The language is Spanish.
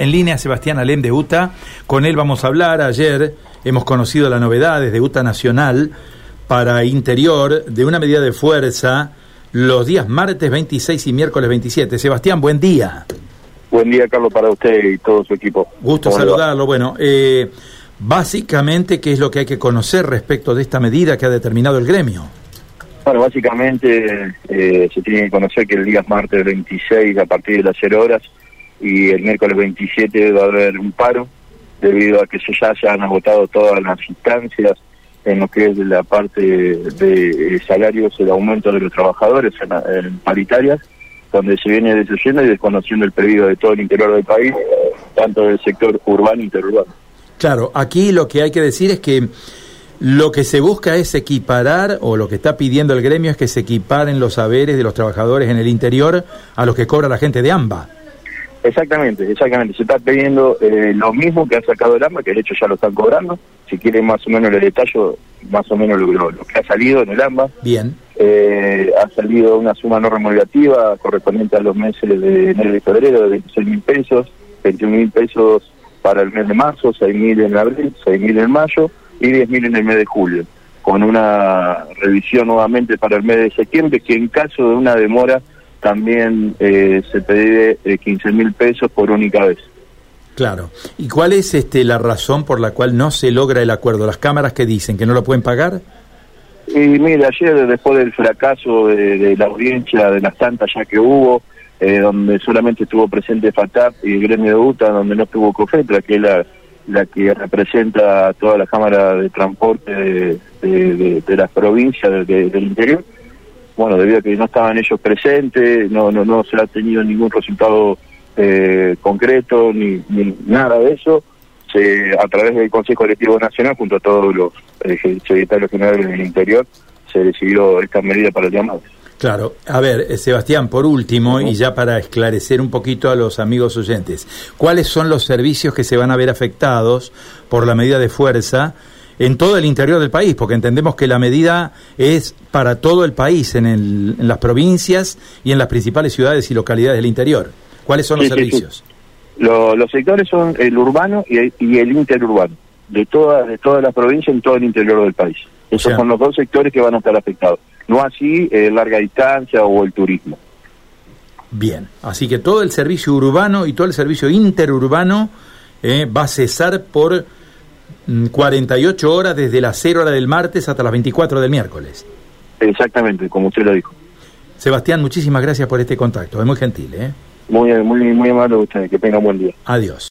en línea Sebastián Alem de UTA. Con él vamos a hablar. Ayer hemos conocido las novedades de UTA Nacional para interior de una medida de fuerza los días martes 26 y miércoles 27. Sebastián, buen día. Buen día, Carlos, para usted y todo su equipo. Gusto saludarlo. Bueno, eh, básicamente, ¿qué es lo que hay que conocer respecto de esta medida que ha determinado el gremio? Bueno, básicamente eh, se tiene que conocer que el día martes 26 a partir de las 0 horas y el miércoles 27 va a haber un paro debido a que ya se han agotado todas las instancias en lo que es la parte de salarios, el aumento de los trabajadores en, paritarias, donde se viene destruyendo y desconociendo el pedido de todo el interior del país, tanto del sector urbano e interurbano. Claro, aquí lo que hay que decir es que lo que se busca es equiparar, o lo que está pidiendo el gremio es que se equiparen los saberes de los trabajadores en el interior a los que cobra la gente de AMBA. Exactamente, exactamente. Se está pidiendo eh, lo mismo que ha sacado el AMBA, que de hecho ya lo están cobrando. Si quieren más o menos el detalle, más o menos lo, que ha salido en el AMBA. Bien. Eh, ha salido una suma no remunerativa correspondiente a los meses de enero y febrero de 26 mil pesos, 21 mil pesos para el mes de marzo, 6 mil en abril, 6 mil en mayo y 10 mil en el mes de julio, con una revisión nuevamente para el mes de septiembre que en caso de una demora también eh, se pide 15 eh, mil pesos por única vez. Claro. ¿Y cuál es este, la razón por la cual no se logra el acuerdo? ¿Las cámaras que dicen que no lo pueden pagar? Y mira, ayer después del fracaso de, la audiencia, de las tantas ya que hubo, eh, donde solamente estuvo presente FATAP y el gremio de UTA, donde no estuvo COFETRA, que es la, la que representa a toda la Cámara de Transporte de, de, las provincias del interior, bueno, debido a que no estaban ellos presentes, no, no, no se ha tenido ningún resultado eh, concreto ni, nada de eso, se, a través del Consejo Colectivo Nacional, junto a todos los eh, secretarios generales del interior, se decidió esta medida para el llamado. Claro, a ver, eh, Sebastián, por último, y ya para esclarecer un poquito a los amigos oyentes, ¿cuáles son los servicios que se van a ver afectados por la medida de fuerza en todo el interior del país, porque entendemos que la medida es para todo el país, en, el, en las provincias y en las principales ciudades y localidades del interior. ¿Cuáles son los servicios? los sectores son el urbano y el, interurbano, de todas de todas las provincias en todo el interior del país. Esos son los dos sectores que van a estar afectados. No así eh, larga distancia o el turismo. Bien, así que todo el servicio urbano y todo el servicio interurbano eh, va a cesar por 48 mm, horas desde las 0 horas del martes hasta las 24 del miércoles. Exactamente, como usted lo dijo. Sebastián, muchísimas gracias por este contacto, es muy gentil. ¿eh? Muy, muy, muy amable usted, que tenga un buen día. Adiós.